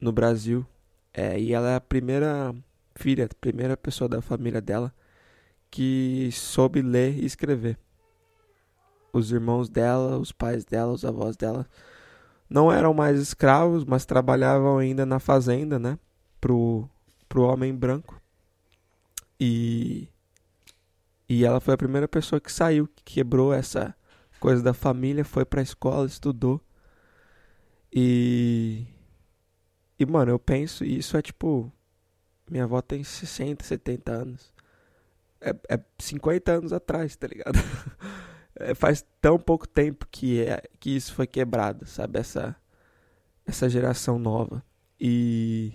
no Brasil. É, e ela é a primeira filha, a primeira pessoa da família dela que soube ler e escrever. Os irmãos dela, os pais dela, os avós dela não eram mais escravos, mas trabalhavam ainda na fazenda, né? Pro, pro homem branco. E, e ela foi a primeira pessoa que saiu, que quebrou essa coisa da família, foi pra escola, estudou. E. E, mano, eu penso, e isso é tipo. Minha avó tem 60, 70 anos é, é 50 anos atrás, tá ligado? É, faz tão pouco tempo que, é, que isso foi quebrado, sabe? Essa, essa geração nova. E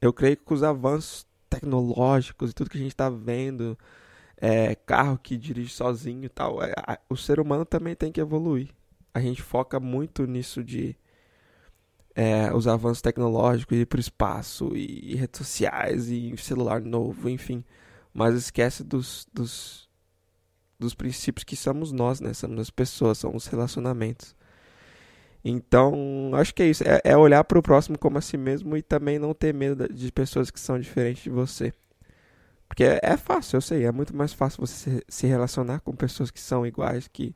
eu creio que com os avanços tecnológicos e tudo que a gente tá vendo, é, carro que dirige sozinho e tal, é, a- o ser humano também tem que evoluir. A gente foca muito nisso de é, os avanços tecnológicos, ir pro espaço, e, e redes sociais, e celular novo, enfim mas esquece dos, dos, dos princípios que somos nós, né? Somos as pessoas, são os relacionamentos. Então, acho que é isso. É, é olhar para o próximo como a si mesmo e também não ter medo de pessoas que são diferentes de você. Porque é, é fácil, eu sei. É muito mais fácil você se, se relacionar com pessoas que são iguais, que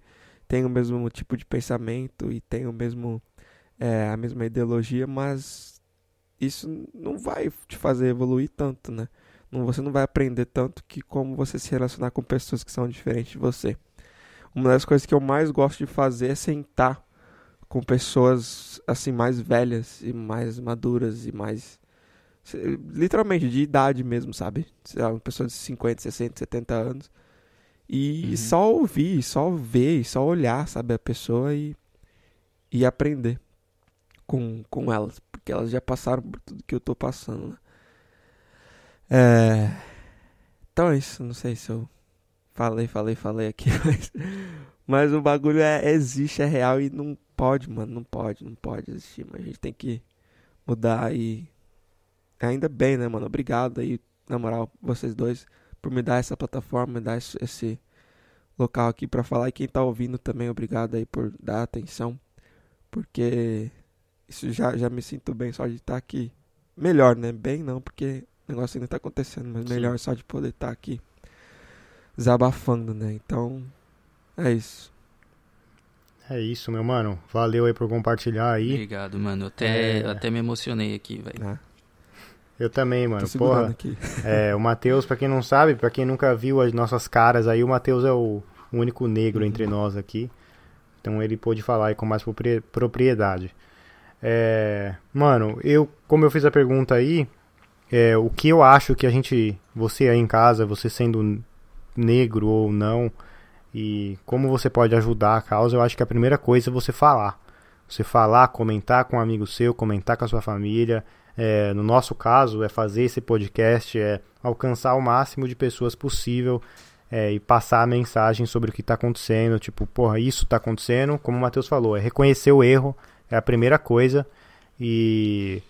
têm o mesmo tipo de pensamento e têm o mesmo, é, a mesma ideologia, mas isso não vai te fazer evoluir tanto, né? Você não vai aprender tanto que como você se relacionar com pessoas que são diferentes de você. Uma das coisas que eu mais gosto de fazer é sentar com pessoas assim mais velhas e mais maduras e mais literalmente de idade mesmo, sabe? Sei lá, Uma pessoa de 50, 60, 70 anos. E Uhum. só ouvir, só ver, só olhar, sabe, a pessoa e e aprender com com elas, porque elas já passaram por tudo que eu tô passando, né? É... Então é isso, não sei se eu falei, falei, falei aqui, mas, mas o bagulho é, existe, é real e não pode, mano, não pode, não pode existir, mas a gente tem que mudar e ainda bem, né, mano, obrigado aí, na moral, vocês dois, por me dar essa plataforma, me dar esse, local aqui pra falar. E quem tá ouvindo também, obrigado aí por dar atenção, porque isso já, já me sinto bem só de estar aqui, melhor, né, bem não, porque o negócio ainda tá acontecendo, mas Sim. melhor só de poder estar aqui desabafando, né? Então, é isso. É isso, meu mano. Valeu aí por compartilhar aí. Obrigado, mano. Eu até, É. eu até me emocionei aqui, velho. Né? Eu também, mano. Porra. aqui. É, o Matheus, pra quem não sabe, pra quem nunca viu as nossas caras aí, o Matheus é o único negro Uhum. entre nós aqui. Então ele pôde falar aí com mais propri- propriedade. É, mano, eu, como eu fiz a pergunta aí, é, o que eu acho que a gente, você aí em casa, você sendo negro ou não, e como você pode ajudar a causa, eu acho que a primeira coisa é você falar. Você falar, comentar com um amigo seu, comentar com a sua família. É, no nosso caso, é fazer esse podcast, é alcançar o máximo de pessoas possível é, e passar a mensagem sobre o que está acontecendo. Tipo, porra, isso está acontecendo. Como o Matheus falou, é reconhecer o erro, é a primeira coisa. E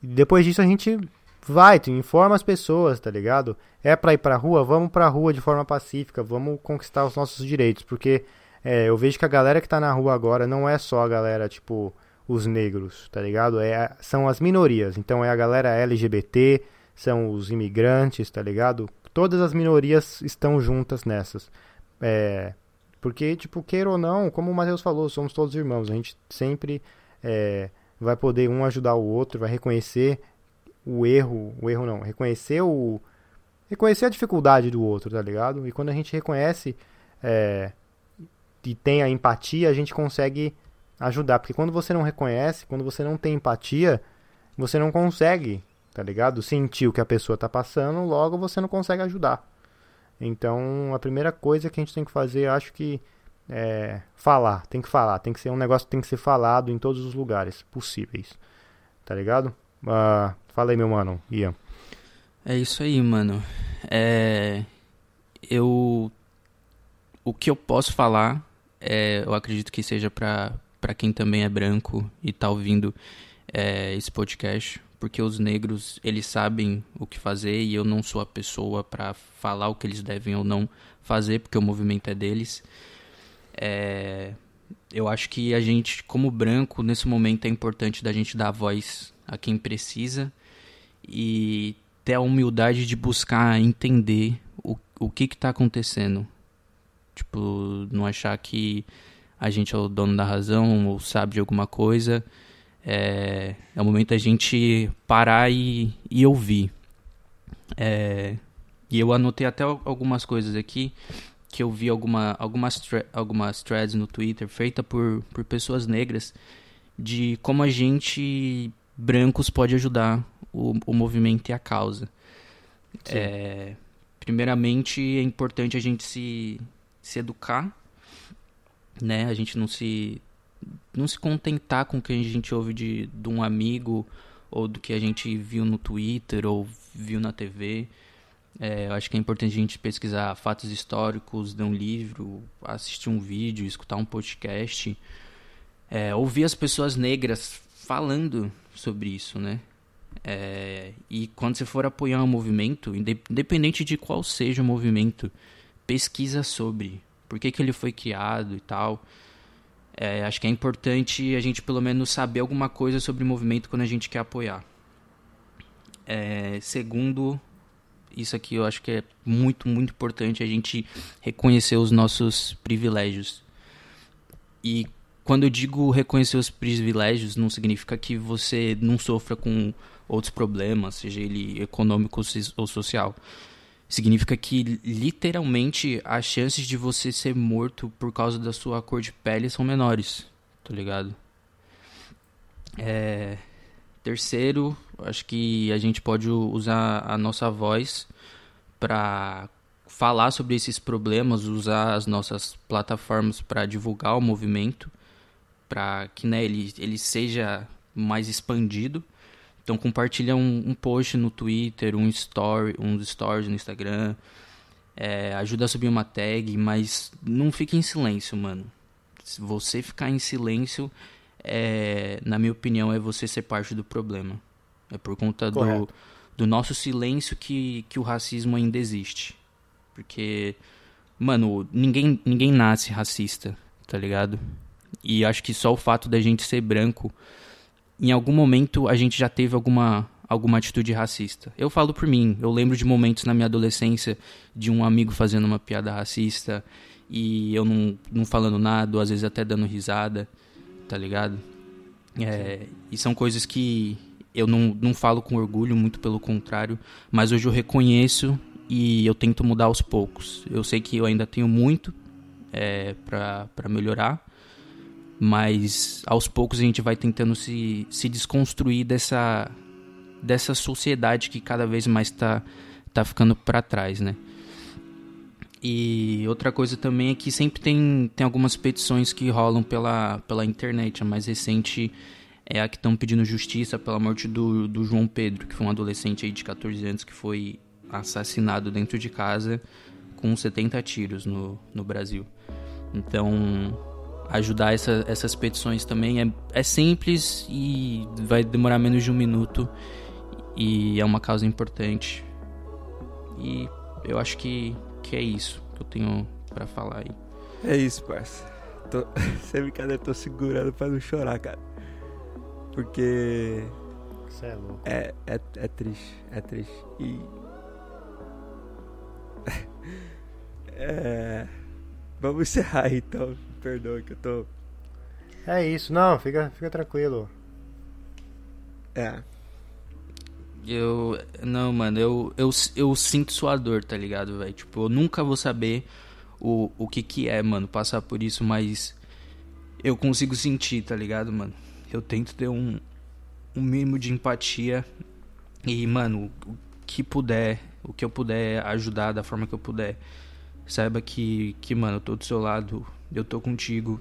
depois disso a gente vai, tu informa as pessoas, tá ligado? É pra ir pra rua? Vamos pra rua de forma pacífica, vamos conquistar os nossos direitos, porque é, eu vejo que a galera que tá na rua agora não é só a galera, tipo, os negros, tá ligado? É, são as minorias, então é a galera LGBT, são os imigrantes, tá ligado? Todas as minorias estão juntas nessas. É, porque, tipo, queira ou não, como o Matheus falou, somos todos irmãos, a gente sempre é, vai poder um ajudar o outro, vai reconhecer o erro, o erro não, reconhecer o reconhecer a dificuldade do outro, tá ligado? E quando a gente reconhece é, e tem a empatia, a gente consegue ajudar. Porque quando você não reconhece, quando você não tem empatia, você não consegue, tá ligado? Sentir o que a pessoa tá passando, logo você não consegue ajudar. Então, a primeira coisa que a gente tem que fazer, acho que é falar, tem que falar, tem que ser um negócio que tem que ser falado em todos os lugares possíveis. Tá ligado? Uh, fala aí, meu mano, Ian. É isso aí, mano. É eu o que eu posso falar é, eu acredito que seja para quem também é branco e tá ouvindo é, esse podcast, porque os negros eles sabem o que fazer e eu não sou a pessoa para falar o que eles devem ou não fazer, porque o movimento é deles. É, eu acho que a gente, como branco, nesse momento é importante da gente dar voz a quem precisa e ter a humildade de buscar entender o, o que está acontecendo. Tipo, não achar que a gente é o dono da razão ou sabe de alguma coisa. É, é o momento da gente parar e, e ouvir. É, e eu anotei até algumas coisas aqui que eu vi alguma, algumas, algumas threads no Twitter feita por, por pessoas negras de como a gente brancos pode ajudar o, o movimento e a causa. É, primeiramente é importante a gente se, se educar né? A gente não se não se contentar com o que a gente ouve de, de um amigo ou do que a gente viu no Twitter ou viu na TV. É, eu acho que é importante a gente pesquisar fatos históricos, ler um livro, assistir um vídeo, escutar um podcast, é, ouvir as pessoas negras falando sobre isso, né? É, e quando você for apoiar um movimento, independente de qual seja o movimento, pesquisa sobre, por que, que ele foi criado e tal. É, acho que é importante a gente pelo menos saber alguma coisa sobre o movimento quando a gente quer apoiar. É, segundo, isso aqui eu acho que é muito, muito importante a gente reconhecer os nossos privilégios. E quando eu digo reconhecer os privilégios, não significa que você não sofra com outros problemas, seja ele econômico ou social significa que literalmente as chances de você ser morto por causa da sua cor de pele são menores, tá ligado? É... Terceiro, acho que a gente pode usar a nossa voz para falar sobre esses problemas, usar as nossas plataformas para divulgar o movimento, para que né, ele, ele seja mais expandido. Então compartilha um, um, post no Twitter, um story, uns stories no Instagram. É, ajuda a subir uma tag, mas não fique em silêncio, mano. Se você ficar em silêncio, é, na minha opinião, é você ser parte do problema. É por conta do, do nosso silêncio que, que o racismo ainda existe. Porque, mano, ninguém, ninguém nasce racista, tá ligado? E acho que só o fato da gente ser branco em algum momento a gente já teve alguma alguma atitude racista. Eu falo por mim, eu lembro de momentos na minha adolescência de um amigo fazendo uma piada racista e eu não, não falando nada, às vezes até dando risada, tá ligado? É, e são coisas que eu não, não falo com orgulho, muito pelo contrário, mas hoje eu reconheço e eu tento mudar aos poucos. Eu sei que eu ainda tenho muito é, para melhorar, mas aos poucos a gente vai tentando se, se desconstruir dessa, dessa sociedade que cada vez mais está tá ficando para trás, né? E outra coisa também é que sempre tem, tem algumas petições que rolam pela, pela internet. A mais recente é a que estão pedindo justiça pela morte do, do João Pedro, que foi um adolescente de 14 anos que foi assassinado dentro de casa com 70 tiros no, no Brasil. Então, ajudar essa, essas petições também. É, é simples e vai demorar menos de um minuto e é uma causa importante. E eu acho que, que é isso que eu tenho para falar aí. É isso, parça. Tô... Sem brincadeira, tô segurando pra não chorar, cara. Porque. Você é louco. É, é, é triste, é triste. E. é. Vamos encerrar então perdoa que eu tô. É isso, não, fica, fica tranquilo. É. Eu. Não, mano, eu, eu, eu sinto sua dor, tá ligado, velho? Tipo, eu nunca vou saber o, o que que é, mano, passar por isso, mas. eu consigo sentir, tá ligado, mano? Eu tento ter um, um mínimo de empatia e, mano, o que puder, o que eu puder ajudar da forma que eu puder. Saiba que, que mano, eu tô do seu lado, eu tô contigo.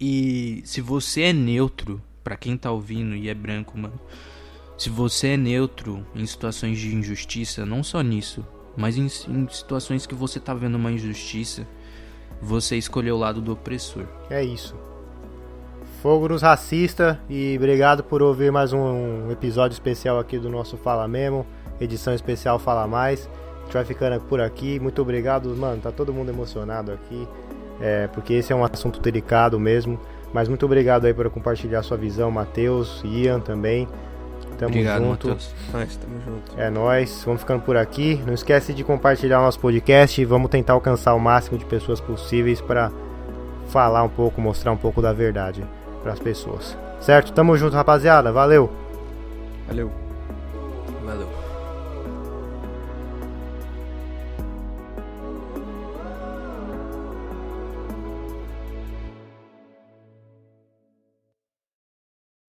E se você é neutro, para quem tá ouvindo e é branco, mano, se você é neutro em situações de injustiça, não só nisso, mas em, em situações que você tá vendo uma injustiça, você escolheu o lado do opressor. É isso. Fogo nos racista e obrigado por ouvir mais um episódio especial aqui do nosso Fala Mesmo, edição especial Fala Mais. A gente vai ficando por aqui. Muito obrigado, mano. Tá todo mundo emocionado aqui, é, porque esse é um assunto delicado mesmo. Mas muito obrigado aí por compartilhar sua visão, Matheus, Ian também. Tamo Obrigado, junto. Matheus. Nós, tamo junto. É nóis, vamos ficando por aqui. Não esquece de compartilhar o nosso podcast. Vamos tentar alcançar o máximo de pessoas possíveis para falar um pouco, mostrar um pouco da verdade para as pessoas. Certo? Tamo junto, rapaziada. Valeu. Valeu. Valeu.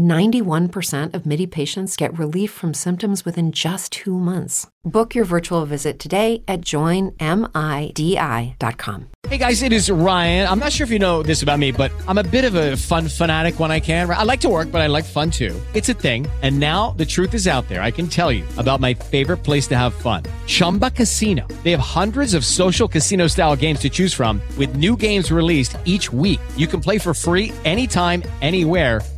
91% of MIDI patients get relief from symptoms within just two months. Book your virtual visit today at joinmidi.com. Hey guys, it is Ryan. I'm not sure if you know this about me, but I'm a bit of a fun fanatic when I can. I like to work, but I like fun too. It's a thing. And now the truth is out there. I can tell you about my favorite place to have fun Chumba Casino. They have hundreds of social casino style games to choose from, with new games released each week. You can play for free anytime, anywhere.